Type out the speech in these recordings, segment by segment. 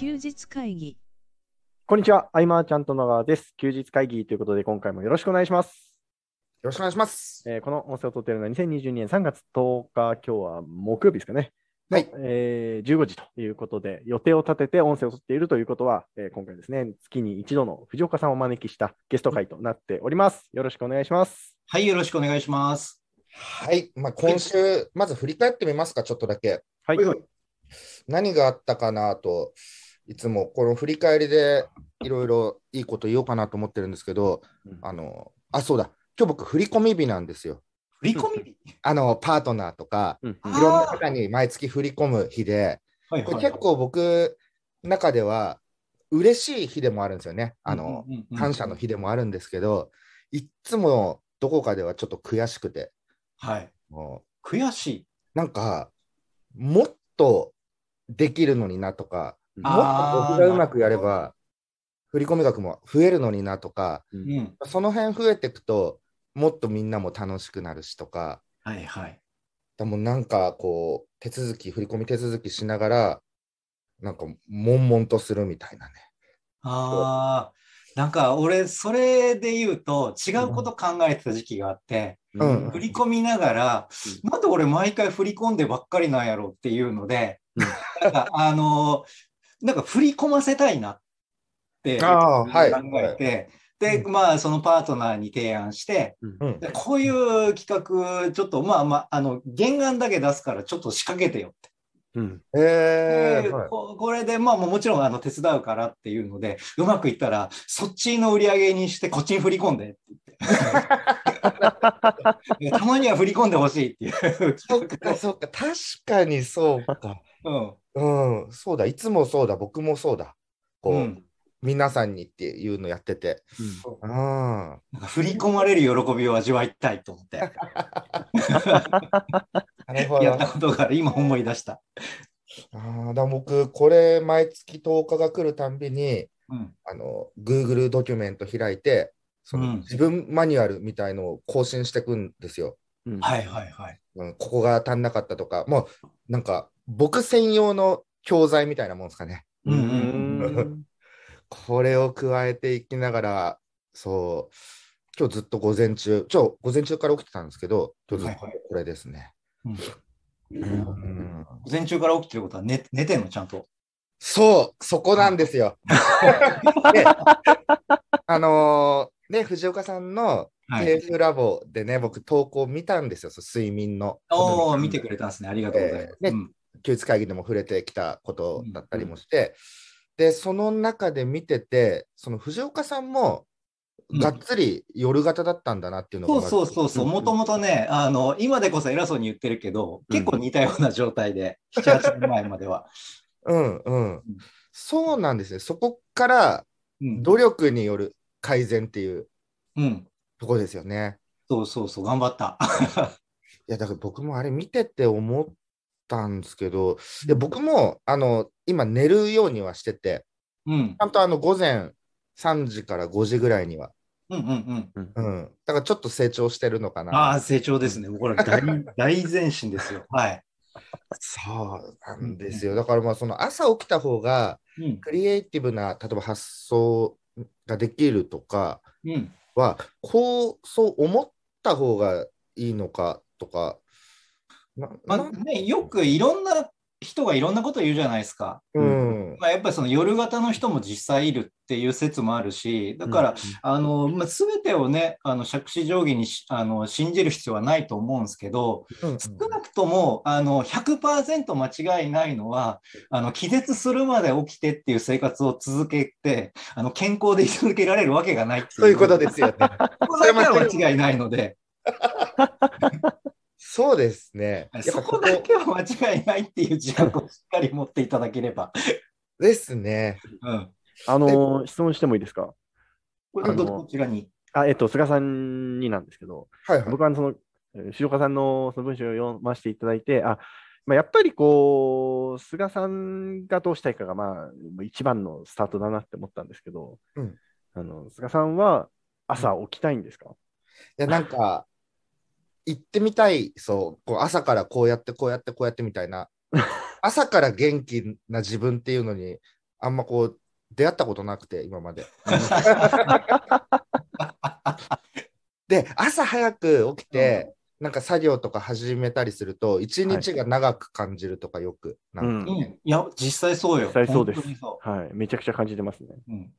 休日会議こんにちは、アイマーちゃんと野川です。休日会議ということで、今回もよろしくお願いします。よろしくお願いします。えーこの音声を撮っているのは2022年3月10日、今日は木曜日ですかね。はいのえー15時ということで、予定を立てて音声を撮っているということは、えー今回ですね、月に一度の藤岡さんをお招きしたゲスト会となっております。よろしくお願いします。はい、よろしくお願いします。はい。まあ、今週、まず振り返ってみますか、ちょっとだけ。はい何があったかなと、いつもこの振り返りでいろいろいいこと言おうかなと思ってるんですけど、うんあの、あ、そうだ。今日僕、振り込み日なんですよ。振り込み？日あの、パートナーとか、うんいろんな方に毎月振り込む日で。これ結構僕の中では嬉しい日でもあるんですよね。あの、感謝の日でもあるんですけど、いっつもどこかではちょっと悔しくて、はい。も悔しい？うなんか、もっとできるのになとか、うんもっと僕がうまくやれば、振込額も増えるのになとか、ううん。ん。その辺増えていくと、もっとみんなも楽しくなるしとか、はいはい。でもなんかこう、手続き、振り込み手続きしながら、なんか悶々とするみたいなね。ああ、なんか俺、それで言うと、違うこと考えてた時期があって、うん。振り込みながら、なんで俺毎回振り込んでばっかりなんやろうっていうので、うん。なんかあのーなんか振り込ませたいなって考あーはいえて、で、まあ、そのパートナーに提案して、うんでこういう企画、ちょっとまあまあ、あの、原案だけ出すからちょっと仕掛けてよって。うんでえーはいここれで、まあもちろんあの手伝うからっていうので、うまくいったら、そっちの売り上げにしてこっちに振り込んでって言って。たまには振り込んでほしいっていう。そっか、そっか、確かにそうか。うん。うん、そうだ、いつもそうだ、僕もそうだ。こう、うん皆さんにっていうのやってて。うん。なんか振り込まれる喜びを味わいたいと思って。やったことがある。今思い出した。あーだ僕、これ、毎月10日が来るたんびに、うん。あの、Google ドキュメント開いて、そのうん自分マニュアルみたいのを更新していくんですよ。うんはいはいはい。うん、ここが足んなかったとか、もう、なんか、僕専用の教材みたいなもんですかね。ううん これを加えていきながら、そう、今日ずっと午前中、今日午前中から起きてたんですけど、今日ずっとはいこれですね。午前中から起きてることは寝寝てんの？ちゃんと。そう、そこなんですよ。であのーね、藤岡さんのはい。テーフラボでね、僕投稿見たんですよ、睡眠の。おお、見てくれたんですね。ありがとうございます。えーねうん休日会議でも触れてきたことだったりもして、で、その中で見てて、その藤岡さんも、うんがっつり夜型だったんだなっていうのがそうまずそうそうそう、うんもともとね、あの、今でこそ偉そうに言ってるけど、うん結構似たような状態で、7、8年前までは。うんうん。そうなんですね。そこからうん。努力による改善っていううん。ところですよね。そうそうそう、頑張った。いや、だから僕もあれ見てて思ったんですけど、で僕もあの今寝るようにはしてて、うん。ちゃんとあの午前3時から5時ぐらいには、うんうんうん。うん、だからちょっと成長してるのかな。ああ、成長ですね。もうこれ大、大前進ですよ。はい。そうなんですよ。だからまあその朝起きた方がうん。クリエイティブな例えば発想ができるとかうん。はこうそう思った方がいいのかとか。なまあなね、よくいろんな人がいろんなこと言うじゃないですか。うんまあ、やっぱりその夜型の人も実際いるっていう説もあるし、だから、あの、まあ、全てをね、あの、杓子定規にしあの信じる必要はないと思うんですけど、うん少なくとも、あの、100%間違いないのは、あの、気絶するまで起きてっていう生活を続けて、あの、健康で居続けられるわけがないいう。そういうことですよね。ここだけは間違いないので、そうですね。そこだけは間違いないっていう自覚をしっかり持っていただければ。ですね。うん。あのー質問してもいいですか？これどあのこちらに？あ、えっと、菅さんになんですけど、はいはい。僕はその、えー藤岡さんのその文章を読ませていただいて、あ、まあ、やっぱりこう、菅さんがどうしたいかが、まあ、一番のスタートだなって思ったんですけど、うんあの菅さんは朝起きたいんですか、いや、なんか、行ってみたい、そう、こう朝からこうやって、こうやって、こうやってみたいな、朝から元気な自分っていうのにあんまこう、出会ったことなくて、今まで。で、朝早く起きて、なんか作業とか始めたりすると、一日が長く感じるとかよく、なんかうんうんいや、実際そうよ。実際そうですはい。めちゃくちゃ感じてますね。う。うん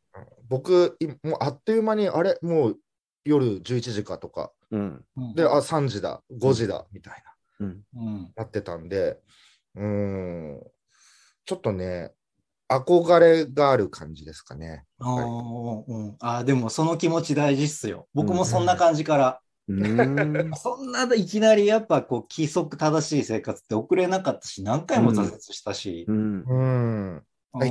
僕、いもうあっという間に、あれ、もう夜11時かとか、うん。うんで、あ、3時だ、5時だ、みたいな、うん。うんなってたんで、うーん、ちょっとね、憧れがある感じですかね。あーうんあーでもその気持ち大事っすよ。僕もそんな感じから。うーん。そんないきなりやっぱこう規則正しい生活って送れなかったし、何回も挫折したしう。ん。うん。うん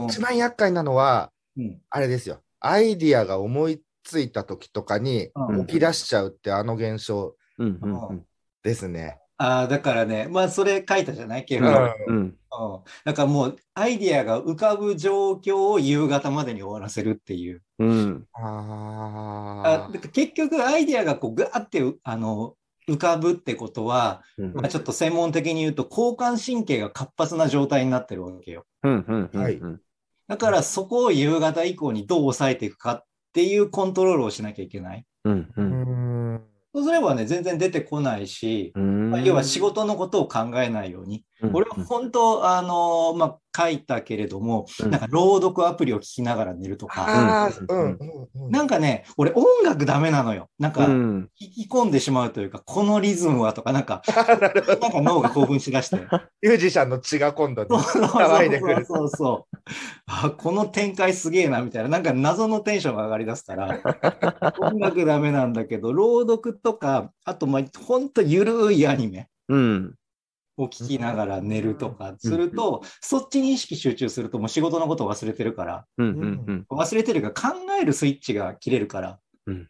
一番厄介なのは、うんあれですよ。アイディアが思いついた時とかにうん起き出しちゃうってあの現象。ですね。ああ、だからね、まあそれ書いたじゃない？ケイうんうん。うんだからもうアイディアが浮かぶ状況を夕方までに終わらせるっていう。うん。ああだから結局アイディアがこうガーってうあの浮かぶってことは、うんまあ、ちょっと専門的に言うと交感神経が活発な状態になってるわけよ。うん。うん。うん。はいうんだからそこを夕方以降にどう抑えていくかっていうコントロールをしなきゃいけない。うん。う。うんん。そうすればね、全然出てこないし、うんまあ要は仕事のことを考えないように。うん俺は本当、あのまあ、書いたけれども、うんなんか朗読アプリを聞きながら寝るとか。なんかね、俺音楽ダメなのよ。なんか、うん。聞き込んでしまうというか、このリズムはとか、なんか、なんか脳が興奮しだして。ミュージシャンの血が今度ねそうそう騒いでくる。そうそう。あ、この展開すげえな、みたいな。なんか謎のテンションが上がりだすから、音楽ダメなんだけど、朗読とか、あと、まあ、ほんとゆるいアニメうん。を聞きながら寝るとかすると、そっちに意識集中すると、もう仕事のことを忘れてるから、うん。うん。忘れてるから考えるスイッチが切れるから。うん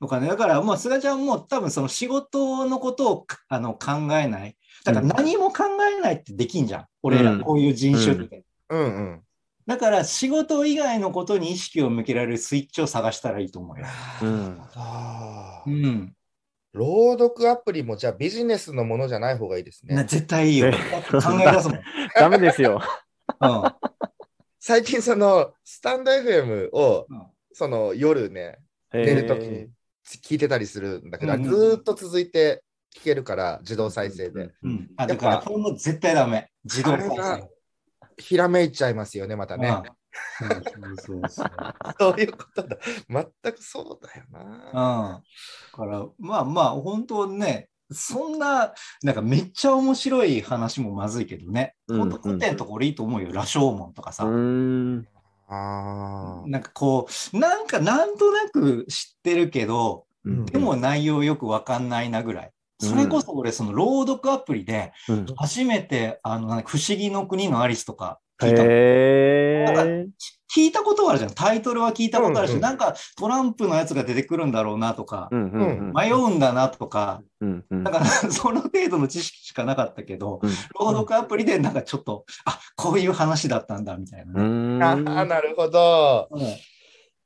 とかね、だからもう菅ちゃんも多分その仕事のことをあの考えない。だから何も考えないってできんじゃん。俺らこういう人種って。うんうん。だから仕事以外のことに意識を向けられるスイッチを探したらいいと思うよ。うんうん。朗読アプリもじゃあビジネスのものじゃない方がいいですなね。絶対いいよ。ね考え出すもん。ダメですよ。うん最近そのスタンド FM をうんその夜ね寝るときに聞いてたりするんだけど、ずーっと続いて聞けるから自動再生で、うん。あ、だからこれも絶対ダメ。自動再生。ひらめいちゃいますよねまたね、うんそうそうそう。そういうことだ全くそうだようん。な、だから、まあまあ、本当ね、そんな、なんかめっちゃ面白い話もまずいけどね。うん本当古典とか俺いいと思うよ。羅生門とかさ。うん。あーなんかこう、なんかなんとなく知ってるけど、うんでも内容よくわかんないなぐらい。それこそ俺、その朗読アプリで、うん初めて、あの、なんか不思議の国のアリスとか聞いた。へえ。聞いたことはあるじゃん。タイトルは聞いたことあるし、うんうんなんかトランプのやつが出てくるんだろうなとか、うんうん迷うんだなとか、うんうん。だからその程度の知識しかなかったけど、うん。朗読アプリでなんかちょっと、あ、こういう話だったんだみたいなあーなるほど。うん。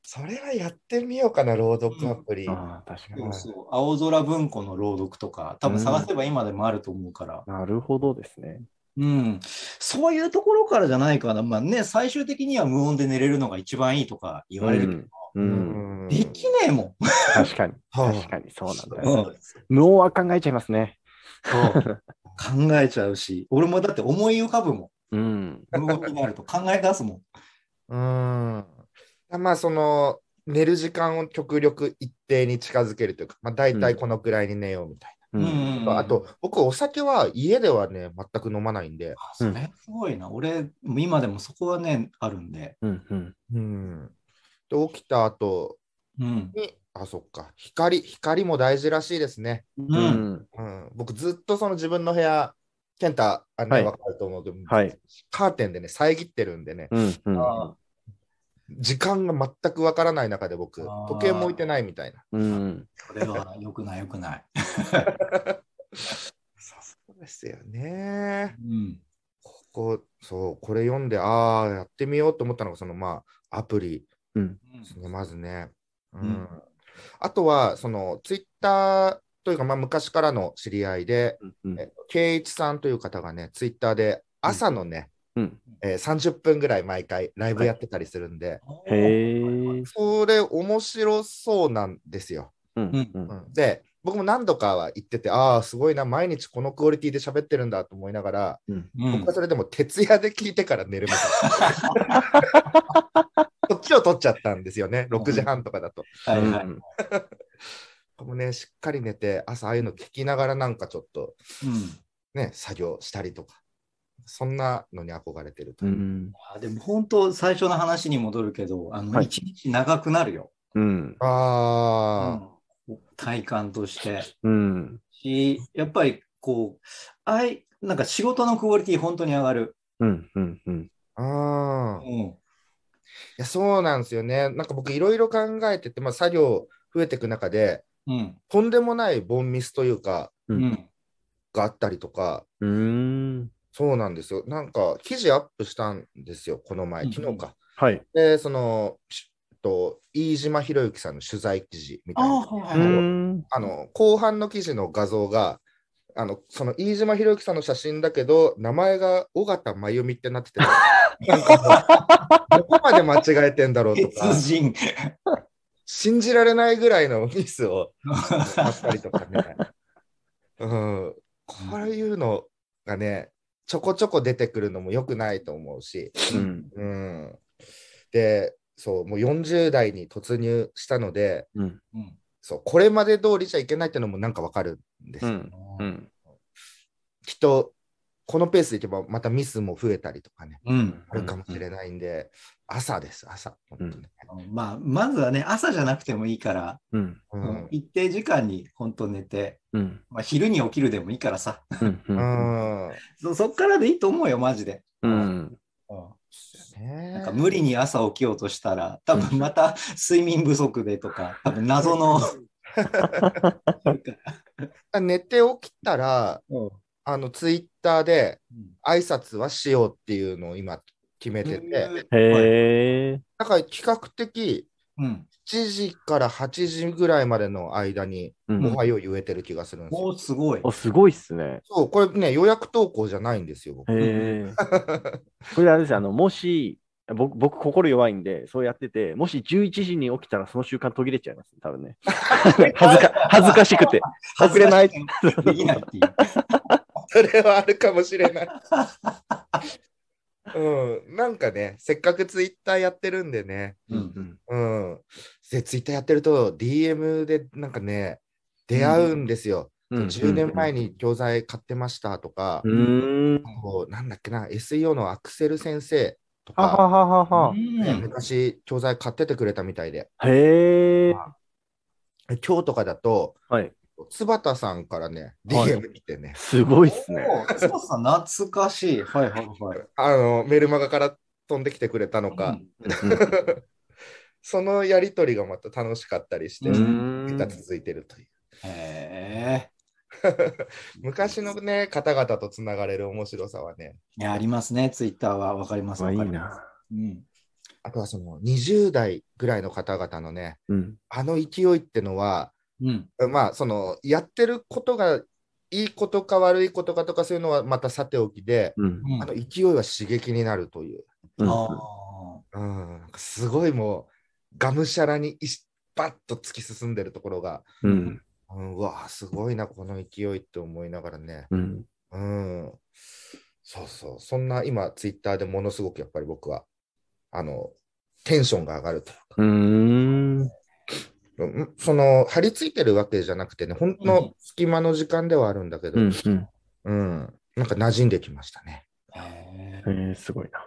それはやってみようかな朗読アプリ、ああ、確かに。そうそう。青空文庫の朗読とか、多分探せば今でもあると思うから、なるほどですね。うん。そういうところからじゃないかな。まあね、最終的には無音で寝れるのが一番いいとか言われるけど、うんうんうんできねえもん。確かに。はあ確かにそうなんだうよ。ん無音は考えちゃいますね。そう 考えちゃうし、俺もだって思い浮かぶもうん。ん。無音になると考え出すもん。うんまあその寝る時間を極力一定に近づけるというか、まあ、大体このくらいに寝ようみたいうん。うんな、あと僕お酒は家ではね全く飲まないんで、あそれすごいな。俺、今でもそこはね、あるんで。うんうん。うん、で起きた後うん。にあそっか。光光も大事らしいですね、う。うん。んうん、僕ずっとその自分の部屋健太あの、はい。分かると思うけど、はい。カーテンでね遮ってるんでね。うんうん。あ時間が全くわからない中で僕時計も置いてないみたいな。うん。それは良くない、良くない。そうですよねうん。ここそうこれ読んでああやってみようと思ったのがそのまあアプリうんですねまずね、うんうんあとはそのツイッターというか、まあ、昔からの知り合いで、うんえ圭一さんという方がねツイッターで朝のね、うん。えー30分ぐらい毎回ライブやってたりするんで、へえ。それ面白そうなんですよ。うん。う。うんんで、僕も何度かは言ってて、ああ、すごいな、毎日このクオリティで喋ってるんだと思いながら、うん。うん僕はそれでも徹夜で聞いてから寝るみたいな。こっちを取っちゃったんですよね、6時半とかだと。はいはい。もね、しっかり寝て、朝ああいうの聞きながらなんかちょっとうんね、作業したりとか、そんなのに憧れてると。うん。あでも本当、最初の話に戻るけど、あのはい一日長くなるよ。うん。あうん体感として。うん。し、やっぱりこう、あい、なんか仕事のクオリティ本当に上がる。うん。うん。うん。あ、あうん。や、そうなんですよね。なんか僕いろいろ考えてて、まあ作業増えていく中で、うん。とんでもないボンミスというか、ううんん。があったりとか、うん。そうなんですよ。なんか記事アップしたんですよ、この前、うん昨日か。はい。で、その、しと飯島博之さんの取材記事みたいな。あの後半の記事の画像が、あのその飯島博之さんの写真だけど、名前が尾形真由美ってなってて、なんかどこまで間違えてんだろうとか。信じられないぐらいのミスを あったりとかね。うん、こういうのがね、ちょこちょこ出てくるのも良くないと思うし、うん。うん、で、そう、もう40代に突入したので、うん。うんそう、これまで通りじゃいけないっていうのもなんかわかるんですよ。うん。うん。きっと、このペースでいけばまたミスも増えたりとかね、うん。あるかもしれないんで、朝です、朝。本当にまあ、まずはね、朝じゃなくてもいいから、うん。一定時間に本当寝て、うん。まあ、昼に起きるでもいいからさ、うん。そそっからでいいと思うよ、マジで。うん。ねなんか無理に朝起きようとしたら、多分また睡眠不足でとか、多分謎の。寝て起きたら、うんあのツイッターで挨拶はしようっていうのを今決めてて、へえ。だから比較的うん。7時から8時ぐらいまでの間に、うんもはよ言えてる気がするんですよ。おーすごい。お、すごいっすね。そう、これね、予約投稿じゃないんですよ、僕。へえ。これあれですよあの、もし、僕、僕、心弱いんで、そうやってて、もし11時に起きたらその習慣途切れちゃいます、多分ね。恥ずか恥ずかしくて。遅れない。できないっていう。それはあるかもしれない。うん、なんかね、せっかくツイッターやってるんでね、うんうん。で、ツイッターやってると、DM でなんかね、出会うんですよ。うん10年前に教材買ってましたとか、うーん。こうなんだっけな、SEO のアクセル先生とははか、ははは。ねうん昔教材買っててくれたみたいで、へえ。今日とかだと、はい。津畑さんからね、はい DM 来てね、すごいっすね。おーそうさん、懐かしい。はいはいはい。あのメルマガから飛んできてくれたのか、そのやりとりがまた楽しかったりして。続いてるという。へ 昔のね、方々とつながれる面白さはね、え。いや、ありますね、ツイッターは。わかります。まあいいわかりますな。うん。あとはその20代ぐらいの方々のね、うん。あの勢いってのは、うん。まあ、そのやってることがいいことか悪いことかとかそういうのはまたさておきで、うん。うんあの勢いは刺激になるという、うんあうん、なんかすごいもう、がむしゃらにバッと突き進んでるところが、うん。うん、うわあ、すごいな、この勢いって思いながらね。うん。うん。そうそう。そんな今、ツイッターでものすごくやっぱり僕は、あの、テンションが上がるというか、うーん。うんその、張り付いてるわけじゃなくてね、本当うんの隙間の時間ではあるんだけど、うん。うん。うん。なんか馴染んできましたね。あ。へえー、すごいな。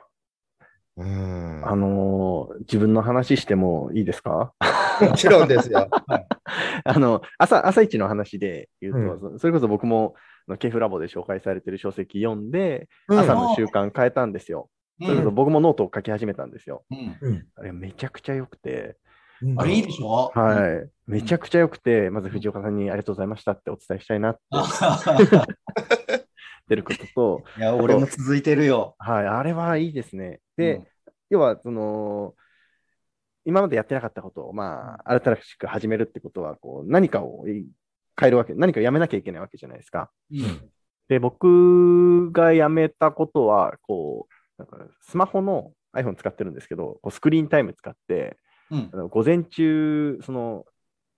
うん。あのー自分の話してもいいですか？もちろんですよ。あの、朝、朝一の話で言うと、それこそ僕も、ケフラボで紹介されてる書籍読んで、うん朝の習慣変えたんですよ。え。それこそ僕もノートを書き始めたんですよ。うん。うんあれめちゃくちゃ良くて、うんあれいいでしょ？はい。めちゃくちゃ良くて、まず藤岡さんにありがとうございましたってお伝えしたいなってあ 出ることと、いや、俺も続いてるよ。はい、あれはいいですね。で、うん要は、その、今までやってなかったことを、まあ、新しく始めるってことは、こう、何かを変えるわけ、何かやめなきゃいけないわけじゃないですか。うん。で、僕が辞めたことは、こう、なんかスマホの iPhone 使ってるんですけど、こうスクリーンタイム使って、うん。あ。の午前中、その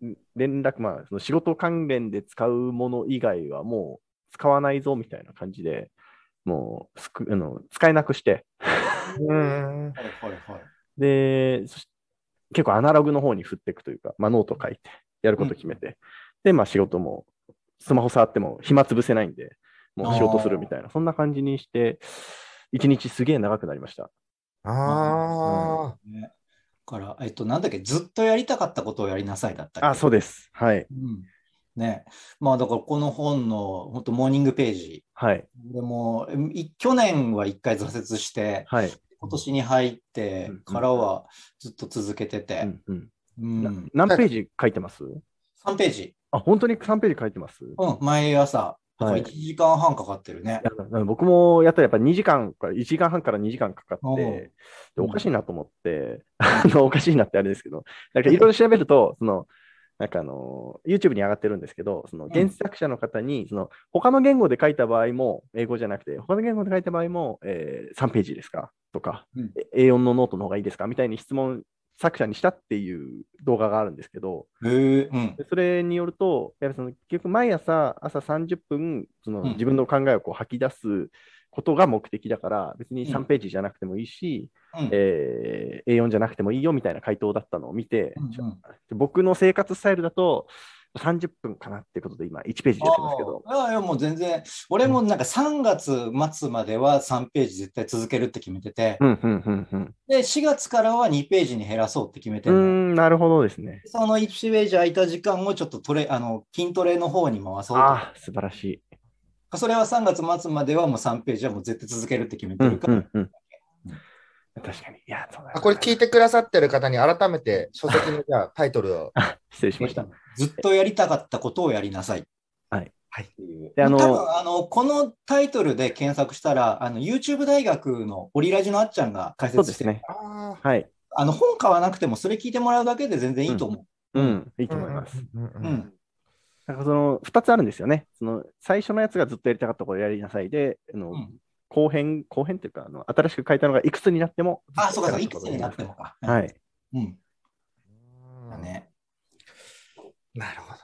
ん連絡、まあ、その仕事関連で使うもの以外はもう使わないぞみたいな感じで、もうスクあの使えなくして、うん。はいはいはい。で、結構アナログの方に振っていくというか、まあ、ノート書いて、やること決めて、で、まあ仕事も、スマホ触っても暇つぶせないんで、もう仕事するみたいな、そんな感じにして、一日すげえ長くなりました。あね、だから、えっと、なんだっけ、ずっとやりたかったことをやりなさいだったあ、そうです。はい。うん。ね。まあ、だから、この本の、本当モーニングページ。はい。でも、い去年は一回挫折して、はい。今年に入ってうんからはずっと続けてうて、んうんうんな何ページ書いてます？3ページ。あ、本当に3ページ書いてます？うん、毎朝。はい。1時間半かかってるね。僕もやったらやっぱ2時間から、1時間半から2時間かかって、でおかしいなと思って、あの おかしいなってあれですけど、なんかいろいろ調べると、その、なんかあの、YouTube に上がってるんですけど、その原作者の方に、その、他の言語で書いた場合も、英語じゃなくて、他の言語で書いた場合も、えー3ページですか？とか、うん。え A4 のノートの方がいいですか？みたいに質問、作者にしたっていう動画があるんですけど、へえ、うん。でそれによると、やっぱその結局毎朝朝30分そのうん。自分の考えをこう吐き出すことが目的だから、別にうん。3ページじゃなくてもいいし、うん。えー A4 じゃなくてもいいよみたいな回答だったのを見て、うんうん。で僕の生活スタイルだと30分かなってことで今1ページでやってますけど、ああいやいや、もう全然、俺もなんか3月末までは3ページ絶対続けるって決めてて、うんうんうんうん。で、4月からは2ページに減らそうって決めてうーるのよん、なるほどですね。その1ページ空いた時間をちょっとトレあの筋トレの方に回そうと。ああ、素晴らしい。それは3月末まではもう3ページはもう絶対続けるって決めうんてるから。うんうん。確かに。いや、そうだあ。これ聞いてくださってる方に改めて書籍のじゃあタイトルを。失礼しました。ずっとやりたかったことをやりなさい。はい。はいっていうであの多分あのこのタイトルで検索したら、あの YouTube 大学のオリラジのあっちゃんが解そう説してるですね。あはい。あの本買わなくてもそれ聞いてもらうだけで全然いいと思う。うん、いいあ。と思います。うんうんうんうんなんかその2つあるんですよね。その最初のやつがずっとやりたかったことをやりなさいで、あのうん後編、後編というかあの、新しく書いたのがいくつになっても。あ、そうか、そうかいくつになってもか。はい。うん。なるほど。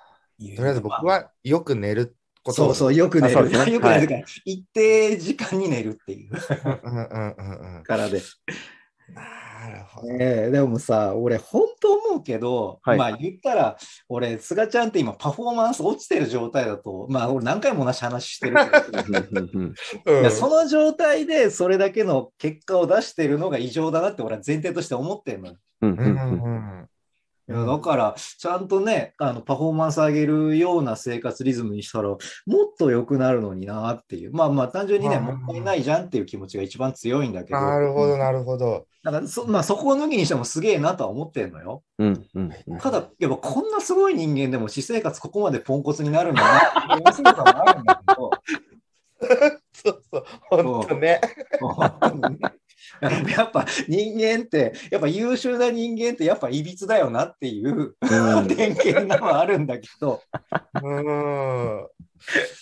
とりあえず僕はよく寝ることそうそう、よく寝る。ね よく寝るから、一定時間に寝るっていううんうんうんうん。からで。なるほど。ええでもさ、俺、本当思うけど、はいまあ言ったら、俺、菅ちゃんって今、パフォーマンス落ちてる状態だと、まあ、俺、何回も同じ話してるけど うんその状態でそれだけの結果を出してるのが異常だなって俺は前提として思ってるのよ。うんうんうんいやだから、ちゃんとね、あのパフォーマンス上げるような生活リズムにしたら、もっと良くなるのになっていう。まあまあ、単純にね、うんもったいないじゃんっていう気持ちが一番強いんだけど。なるほど、なるほど。だからそ、まあ、そこを抜きにしてもすげえなとは思ってるのよ。うんうんうんただ、やっぱこんなすごい人間でも私生活ここまでポンコツになるんだなっていう面白さもあるんだけど、そうそう、本当ね。やっぱ人間って、やっぱ優秀な人間ってやっぱいびつだよなっていううん。偏見なのはあるんだけど、うん。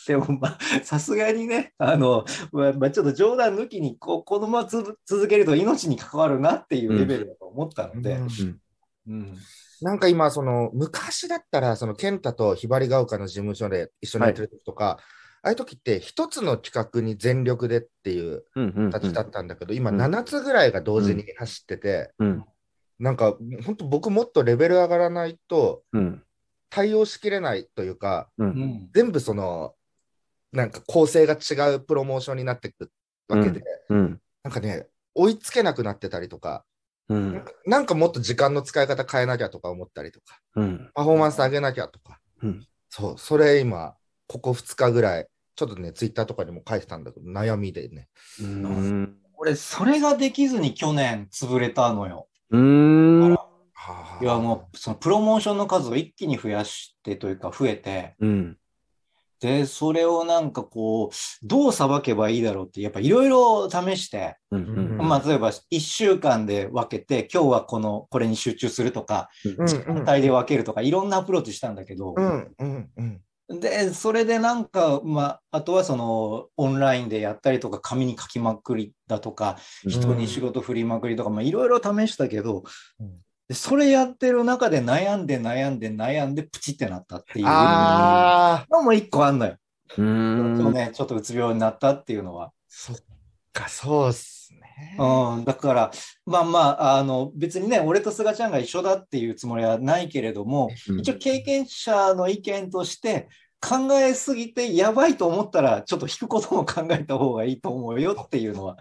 でもまあさすがにね、あの、まあ、まあちょっと冗談抜きにここのままつ続けると命に関わるなっていうレベルだと思ったので、うん。うん。なんか今、その昔だったら、その健太とひばりが丘の事務所で一緒にやってる時とか、ああいう時って一つの企画に全力でっていううんうん形だったんだけど、今うん。7つぐらいが同時に走ってて、うん。なんか本当僕もっとレベル上がらないとうん。対応しきれないというか、ううん。ん全部その、なんか構成が違うプロモーションになっていくわけで、うん。なんかね、追いつけなくなってたりとか、うん。なんかなんかもっと時間の使い方変えなきゃとか思ったりとか、うん。パフォーマンス上げなきゃとか、うん。そう、それ今、ここ2日ぐらい、ちょっとね、ツイッターとかにも書いてたんだけど、悩みでね。うん。俺、それができずに去年潰れたのよ。うん。いや、もう、そのプロモーションの数を一気に増やしてというか、増えて、うん。で、それをなんかこう、どうさばけばいいだろうって、やっぱいろいろ試して、うんうん。まあ、例えば1週間で分けて、今日はこの、これに集中するとか、うん時間帯で分けるとか、いろんなアプローチしたんだけど、うんうんうんで、それでなんか、まあ、あとはその、オンラインでやったりとか、紙に書きまくりだとか、うん人に仕事振りまくりとか、まあ、いろいろ試したけどそれやってる中で悩んで悩んで悩んで、プチってなったっていうのも一個あんのよ。うーん。そうね、ちょっとうつ病になったっていうのは。そっか、そうっすね。うん、だから、まあまあ、あの、別にね、俺と菅ちゃんが一緒だっていうつもりはないけれども、うん一応経験者の意見として、考えすぎてやばいと思ったら、ちょっと引くことも考えた方がいいと思うよっていうのは、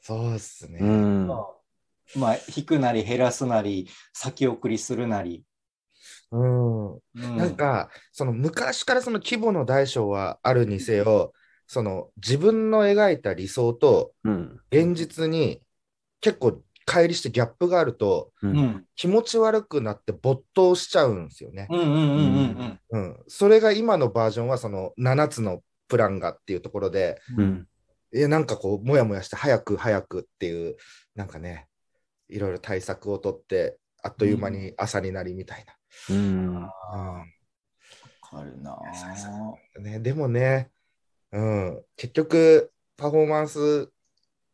そうっすね。うん。まあ、引くなり減らすなり、先送りするなり。うん。うんなんか、その昔からその規模の大小はあるにせよ、その自分の描いた理想とうん。現実に結構乖離してギャップがあるとう。うんん、気持ち悪くなって没頭しちゃうんですよね。うん、うん、うん、うんうん。それが今のバージョンはその7つのプランがっていうところで、うん。うん。いや、なんかこう、もやもやして早く早くっていう、なんかね、いろいろ対策をとって、あっという間に朝になりみたいうん。な。わかるなうんね、でもね、うん、結局、パフォーマンス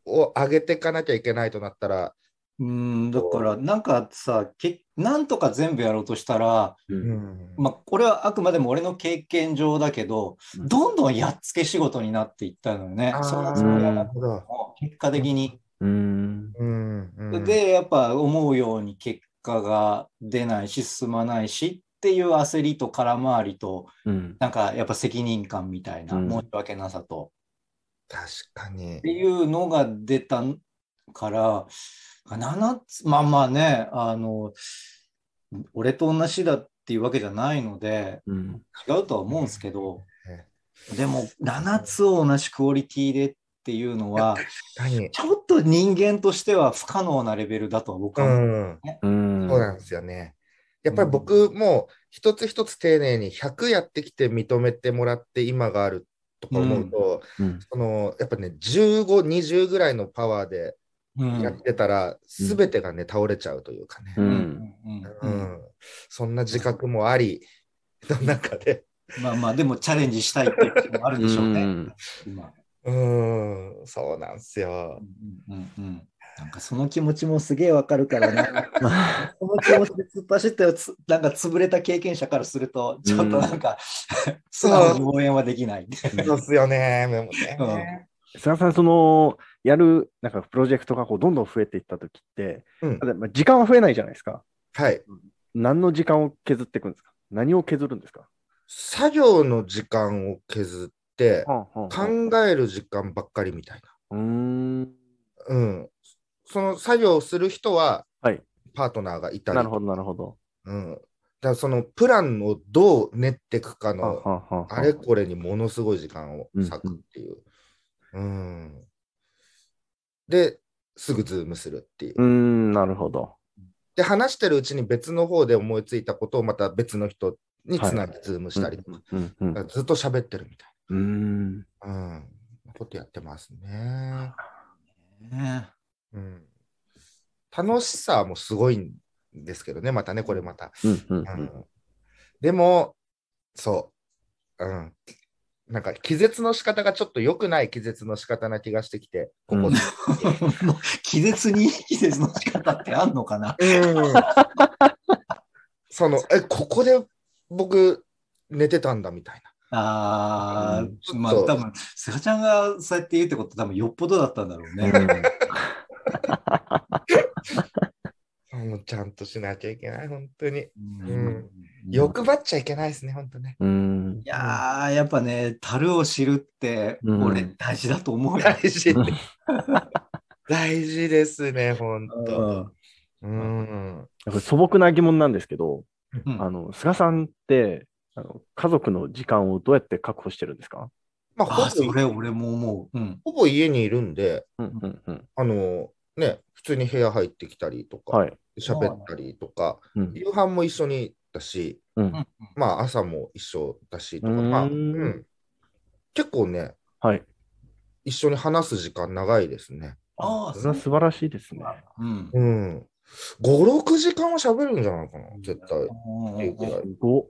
を上げていかなきゃいけないとなったら、うん、だから、なんかさ、けなんとか全部やろうとしたら、う。うんん、まあ、これはあくまでも俺の経験上だけど、うんどんどんやっつけ仕事になっていったのよね。あーそんなつもりはなくて。も、結果的に。うん。うん、うん、で、やっぱ思うように結果が出ないし、進まないしっていう焦りと空回りと、うん。なんかやっぱ責任感みたいな、うん申し訳なさと。確かにっ。ていうのが出たから、7つ、まあまあね、あの、俺と同じだっていうわけじゃないので、うん。違うとは思うんですけどね、でも7つを同じクオリティでっていうのは。ちょっと人間としては不可能なレベルだとは僕うは思う。ん、うん。そうなんですよね。やっぱり僕も一つ一つ丁寧に100やってきて認めてもらって今があるとか思うと、うん。そのやっぱね、15、20ぐらいのパワーでうんやってたら、すべてがね、倒れちゃうというかね。う。うんんううんん、そんな自覚もあり、の中で、まあまあ、でもチャレンジしたいっていうこともあるでしょうね。うん今うん、そうなんですよ。うんうんうんなんかその気持ちもすげえわかるから な。その気持ちで突っ走ってつ、なんか潰れた経験者からすると、ちょっとなんか、素直に応援はできない。そうっすよね、でもね。菅さん、その、やる、なんかプロジェクトがこうどんどん増えていったときって、うん時間は増えないじゃないですか。はい。何の時間を削っていくんですか？何を削るんですか？作業の時間を削って、考える時間ばっかりみたいあうーん。な。うん。その作業をする人は、はいパートナーがいたり、なるほど、なるほど。うん。だからそのプランをどう練っていくかはの、あはあはああれこれにものすごい時間を割くっていう。うん。で、すぐズームするっていう。うーん、なるほど。で、話してるうちに別の方で思いついたことをまた別の人につなぎズームしたりとか、ずっと喋ってるみたいうーん。な、うん、ことやってますね。ねうん。楽しさもすごいんですけどね、またね、これまた。うんうんうん、でも、そう、うん。なんか気絶の仕方がちょっと良くない気絶の仕方な気がしてきて、ここ。で。気絶にいい気絶の仕方ってあんのかな？うん。その、え、ここで僕寝てたんだみたいあうん。あ、まあ多分、菅ちゃんがそうやって言うってこと多分よっぽどだったんだろうね。な。もうちゃんとしなきゃいけない、本当に。うん欲張っちゃいけないですね、本当ね。うんいやー、やっぱね、樽を知るって、うん俺大事だと思うよ。大事。大事ですね、本当。うん。素朴な疑問なんですけど、うんあの、菅さんって、あの家族の時間をどうやって確保してるんですか？まあ、ほぼそれ俺も思う。うん。ほぼ家にいるんで、うんうんうん。あの、ね、普通に部屋入ってきたりとか、はい。喋ったりとか、うん夕飯も一緒にだし、うんまあ朝も一緒だしとか、うーんまあ、うん、結構ね、はい。一緒に話す時間長いですね。ああ、それは素晴らしいですね。うん。うん。5、6時間は喋るんじゃないかな、絶対。っていうくらい。ご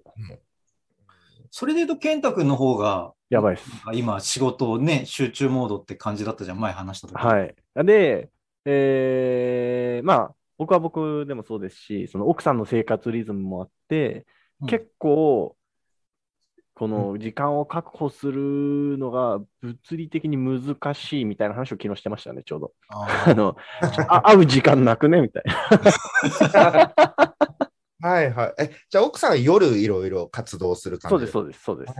それで言うと、健太君の方が、やばいです。今、仕事をね、集中モードって感じだったじゃん、前話した時。はい。で、えーまあ、僕は僕でもそうですし、その奥さんの生活リズムもあって、うん結構、この時間を確保するのが物理的に難しいみたいな話を昨日してましたね、ちょうど。あ あの、あ会う時間なくねみたいな。はいはい。え、じゃあ奥さんは夜いろいろ活動する感じそうです、そうです、そうです。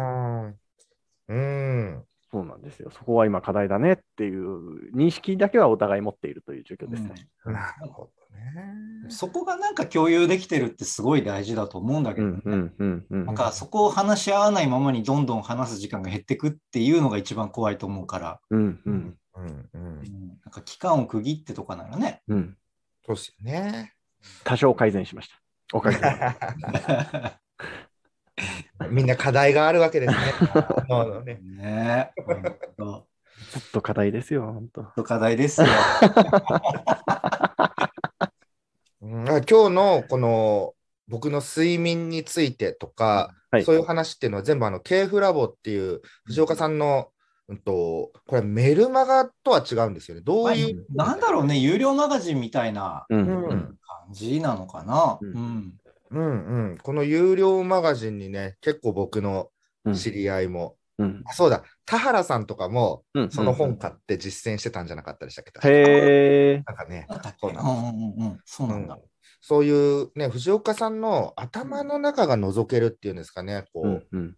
うん。そうなんですよ。そこは今課題だねっていう認識だけはお互い持っているという状況ですね。なるほどね。そこがなんか共有できてるってすごい大事だと思うんだけどね、うん、うん、うん、うんなん。かそこを話し合わないままにどんどん話す時間が減ってくっていうのが一番怖いと思うから、うん、うん、うんうん。うんなんか期間を区切ってとかならね。うん。そうですよね。多少改善しました。おかげさまで。みんな課題があるわけですね。そうだねねえ、ほんとずっと課題ですよ、本当。課題ですよ。うんあ今日のこの僕の睡眠についてとか、はいそういう話っていうのは全部あの KF ラボっていう藤岡さんの、うん、とこれメルマガとは違うんですよね。どういう、なんだろうね、有料マガジンみたいな。感じなのかな。ううんん。うんうん、この有料マガジンにね、結構僕のうん知り合いも、うん。あそうだ、田原さんとかもうん。その本買って実践してたんじゃなかったでしたっけ、へえ。なんかね、そうなんですうんうんうんうん。そうなんだ。そういうね、藤岡さんの頭の中が覗けるっていうんですかね、こう、うん、うん。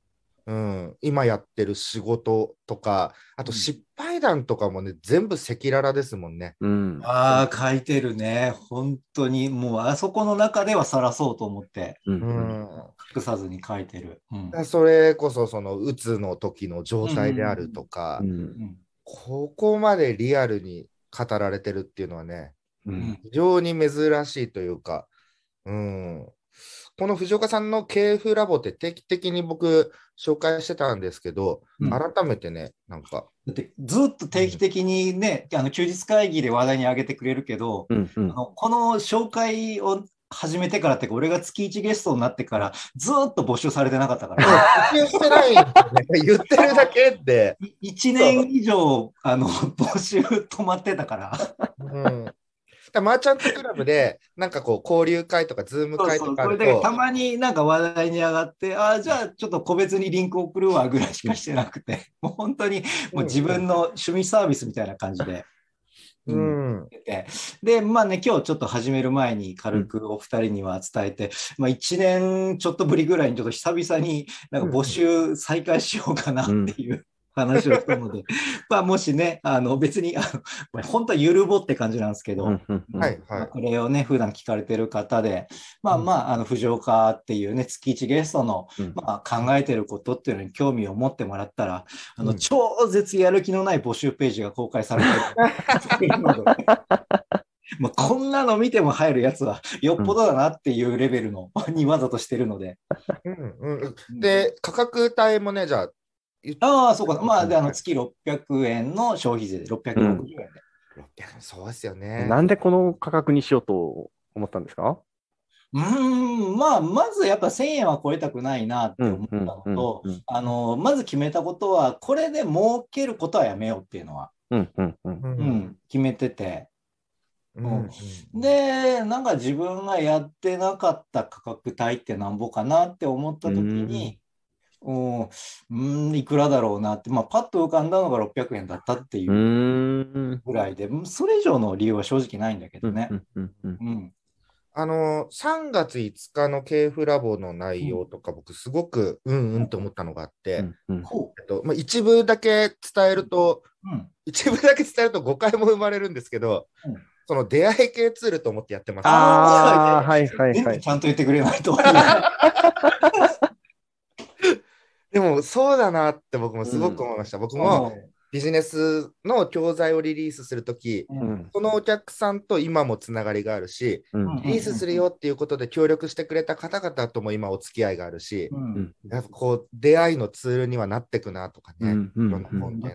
うん、今やってる仕事とか、あとうん失敗談とかもね、全部赤裸々ですもんね。うん。ああ、書いてるね。本当に、もうあそこの中では晒そうと思って、う。うんん。隠さずに書いてる。うん。それこそ、その、うつの時の状態であるとか、うん。うんここまでリアルに語られてるっていうのはね、うん。非常に珍しいというか、うん。この藤岡さんの KF ラボって定期的に僕紹介してたんですけど、うん改めてね、なんか、だってずっと定期的にね、あの休日会議で話題に上げてくれるけど、うん。うんあ。のこの紹介を始めてからってか、俺が月1ゲストになってから、ずっと募集されてなかったから、募集してないね言ってるだけで、1年以上あの 募集止まってたから。うん。だマーチャントクラブで、なんかこう、交流会とか、ズーム会とかたと、まになんか話題に上がって、ああ、じゃあちょっと個別にリンク送るわぐらいしかしてなくて、もう本当にもう自分の趣味サービスみたいな感じで。ううん。で、まあね、今日ちょっと始める前に軽くお二人には伝えて、まあ1年ちょっとぶりぐらいにちょっと久々になんか募集再開しようかなっていう話をしたので、まあもしね、あの別に、あの本当はゆるぼって感じなんですけど。はいはい。まあこれをね、普段聞かれてる方で、まあまあ、あの、藤岡っていうね、月1ゲストの、うんまあ、考えてることっていうのに興味を持ってもらったら、あの、うん超絶やる気のない募集ページが公開されてるので。まあ、こんなの見ても入るやつはよっぽどだなっていうレベルの、にわざとしてるので。うんうん、で、価格帯もね、じゃあ、ああ、そうか。まあ、で、あの、月600円の消費税で660円で。600そうですよね。なんでこの価格にしようと思ったんですか？うーん、まあ、まずやっぱ1000円は超えたくないなって思ったのと、うん。あの、まず決めたことは、これで儲けることはやめようっていうのは、うん。うん。うん。ううんん、決めてて。うんで、なんか自分がやってなかった価格帯ってなんぼかなって思った時に、うん、うん、いくらだろうなって、まあ、パッと浮かんだのが600円だったっていう。ぐらいで、それ以上の理由は正直ないんだけどね。うん。うん。うん。うん。あの、3月5日の KF ラボの内容とか、僕、すごくうんうんと思ったのがあって、うえっとまあ、一部だけ伝えると、う。うん。一部だけ伝えると誤解も生まれるんですけど、うんその出会い系ツールと思ってやってます。ああ、はいはいはい。ちゃんと言ってくれないと。でも、そうだなって僕もすごく思いました。僕もビジネスの教材をリリースするとき、うん、うん。そのお客さんと今もつながりがあるし、うん。リリースするよっていうことで協力してくれた方々とも今お付き合いがあるし、うんやっぱこう出会いのツールにはなってくなとかね。うん。うん。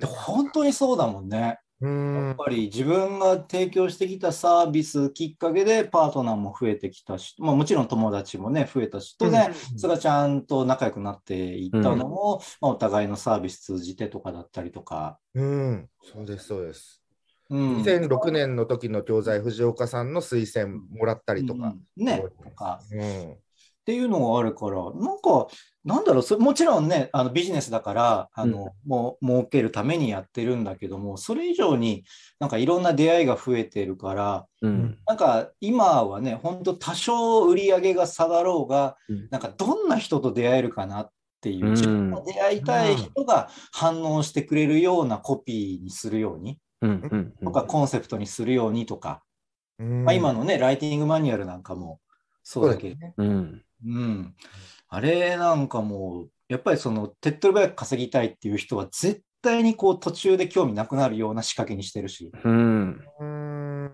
本当にそうだもんね。うやんっ。ぱり自分が提供してきたサービスきっかけでパートナーも増えてきたし、まあ、もちろん友達もね、増えたし、当然、それはちゃんと仲良くなっていったのも、まあ、お互いのサービス通じてとかだったりとか。うん。そうです、そうです。うん2006年の時の教材、藤岡さんの推薦もらったりとか。うんね、とか。うん。っていうのがあるから、なんか、なんだろう、そもちろんね、あのビジネスだから、あの、もう儲けるためにやってるんだけども、それ以上になんかいろんな出会いが増えてるから、うん。なんか今はね、本当多少売り上げが下がろうが、うんなんかどんな人と出会えるかなっていう、うん自分が出会いたい人が反応してくれるようなコピーにするように、うん。うん。とかコンセプトにするようにとか、うんまあ、今のね、ライティングマニュアルなんかもそうだけど、ね。うん。うん。あれなんかもう、やっぱりその手っ取り早く稼ぎたいっていう人は絶対にこう途中で興味なくなるような仕掛けにしてるし、うん。うん。うん。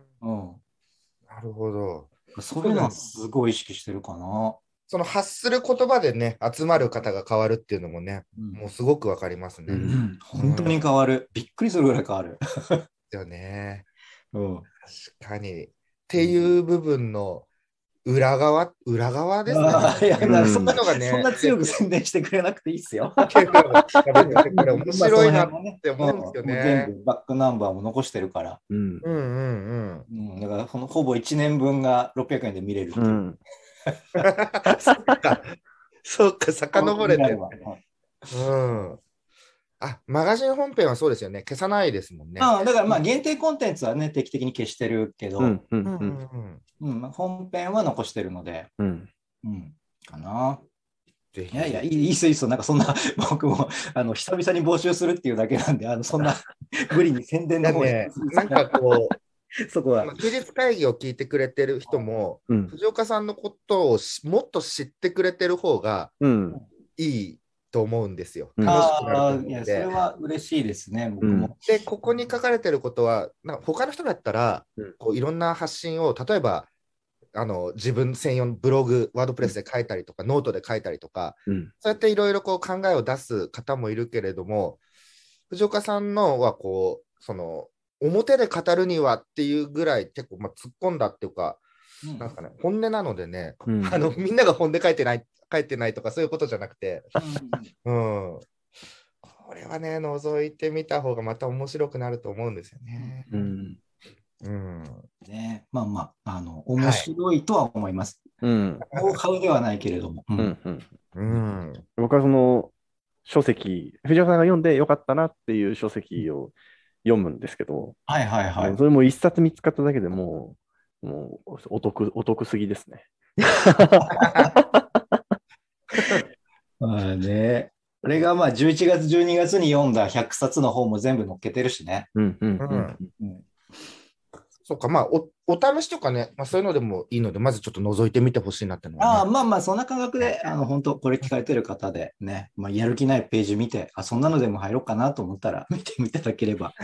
なるほど。そういうのはすごい意識してるかな。その発する言葉でね、集まる方が変わるっていうのもね、うんもうすごくわかりますね。うでうんん、本当に変わる。びっくりするぐらい変わる。すよね。うん。確かに。っていう部分の裏側、裏側ですね。いや、うんそんなのがねそんな強く宣伝してくれなくていいっすよ。面白いなっまあて思うんですよね全部バックナンバーも残してるから。うん。うんうんうん。うん、だから、そのほぼ1年分が600円で見れるっていう。うん。そっか。そっか、遡れてる。うんうん。あ、マガジン本編はそうですよね。消さないですもんね。ああだからまあ限定コンテンツはね、定期的に消してるけど、うんうん。う。うんうんうん。ん。うんまあ本編は残してるので、うん。うん、かな。ぜひ。いやいや、いいいいっすよいいっすよなんかそんな、僕もあの久々に募集するっていうだけなんで、あのそんな 無理に宣伝の方に、ね、なんかこ そこはう、。休日会議を聞いてくれてる人も、うん。藤岡さんのことをしもっと知ってくれてる方がうん。いいと思うんですよ。うん楽しくなるとああ、思うのいや、それで。は嬉しいですね、僕も。で、ここに書かれてることは、な他の人だったら、うんこういろんな発信を、例えば、あの自分専用のブログ、ワードプレスで書いたりとか、ノートで書いたりとか、うん。そうやっていろいろこう考えを出す方もいるけれども、藤岡さんのはこう、その、表で語るにはっていうぐらい結構、まあ、突っ込んだっていうか、うんなんかね、本音なのでね、うんあのみんなが本音書いてない、書いてないとかそういうことじゃなくて、うん。これはね、覗いてみた方がまた面白くなると思うんですよね。うん。うん。ね、まあまあ、あの、面白いとは思います。うん。ノウハウではないけれども。ううんん。うん。うん。僕はその書籍、藤岡さんが読んでよかったなっていう書籍を読むんですけど、はいはいはい。それも一冊見つかっただけでもう、もうお得、お得すぎですね。まあね。これがまあ11月、12月に読んだ100冊の本も全部載っけてるしね。うんうんううんん。うん、そうか、まあお、お試しとかね、まあ、そういうのでもいいので、まずちょっと覗いてみてほしいなってのああ、は、ね。まあまあ、そんな感覚で、あの、本当これ聞かれてる方でね、まあ、やる気ないページ見て、あ、そんなのでも入ろうかなと思ったら、見ていただければ。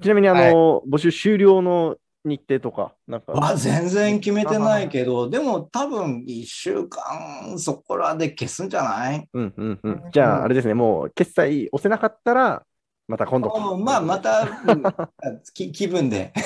ちなみにあの、募集終了の日程とか、なんか、あ全然決めてないけど、でも多分1週間そこらで消すんじゃない？うんうんうん。じゃあ、あれですね、もう決済押せなかったら、また今度。うんまあ、また、うん き気分で。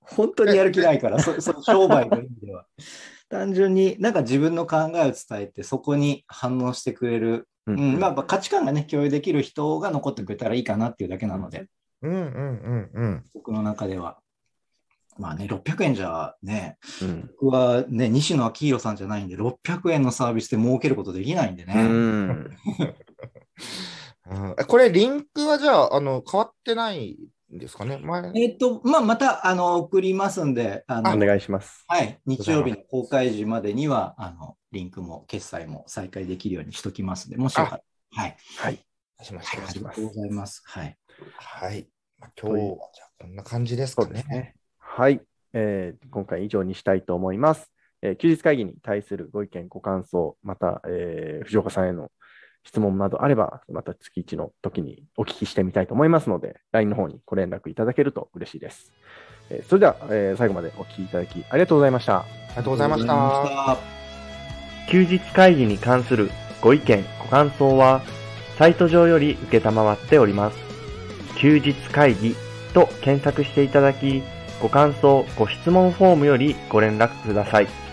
本当にやる気ないから、そその商売の意味では。単純になんか自分の考えを伝えて、そこに反応してくれる、ううんんまあ、価値観がね、共有できる人が残ってくれたらいいかなっていうだけなので、うんうんうんうん。僕の中では。まあね、600円じゃね、うん。僕はね、西野昭弘さんじゃないんで、600円のサービスで儲けることできないんでうね。ん。うん えこれ、リンクはじゃあ、あの変わってないんですかね？前えっ、と、まあ、また、あの、送りますんで、あの、お願いします。はい、日曜日の公開時までには、あの、リンクも決済も再開できるようにしときますので、もしよかったら。はい。はい。しましはい、たありがとうございます。はい。はい。まあ、今日はじゃあこんな感じですかね。ね。はい、えー今回以上にしたいと思います。えー休日会議に対するご意見、ご感想、また、えー藤岡さんへの質問などあれば、また月1の時にお聞きしてみたいと思いますので、LINE の方にご連絡いただけると嬉しいです。えーそれでは、えー最後までお聞きいただきありがとうございました。ありがとうございました。ありがとうございました休日会議に関するご意見、ご感想は、サイト上より受けたまわっております。休日会議と検索していただき、ご感想、ご質問フォームよりご連絡ください。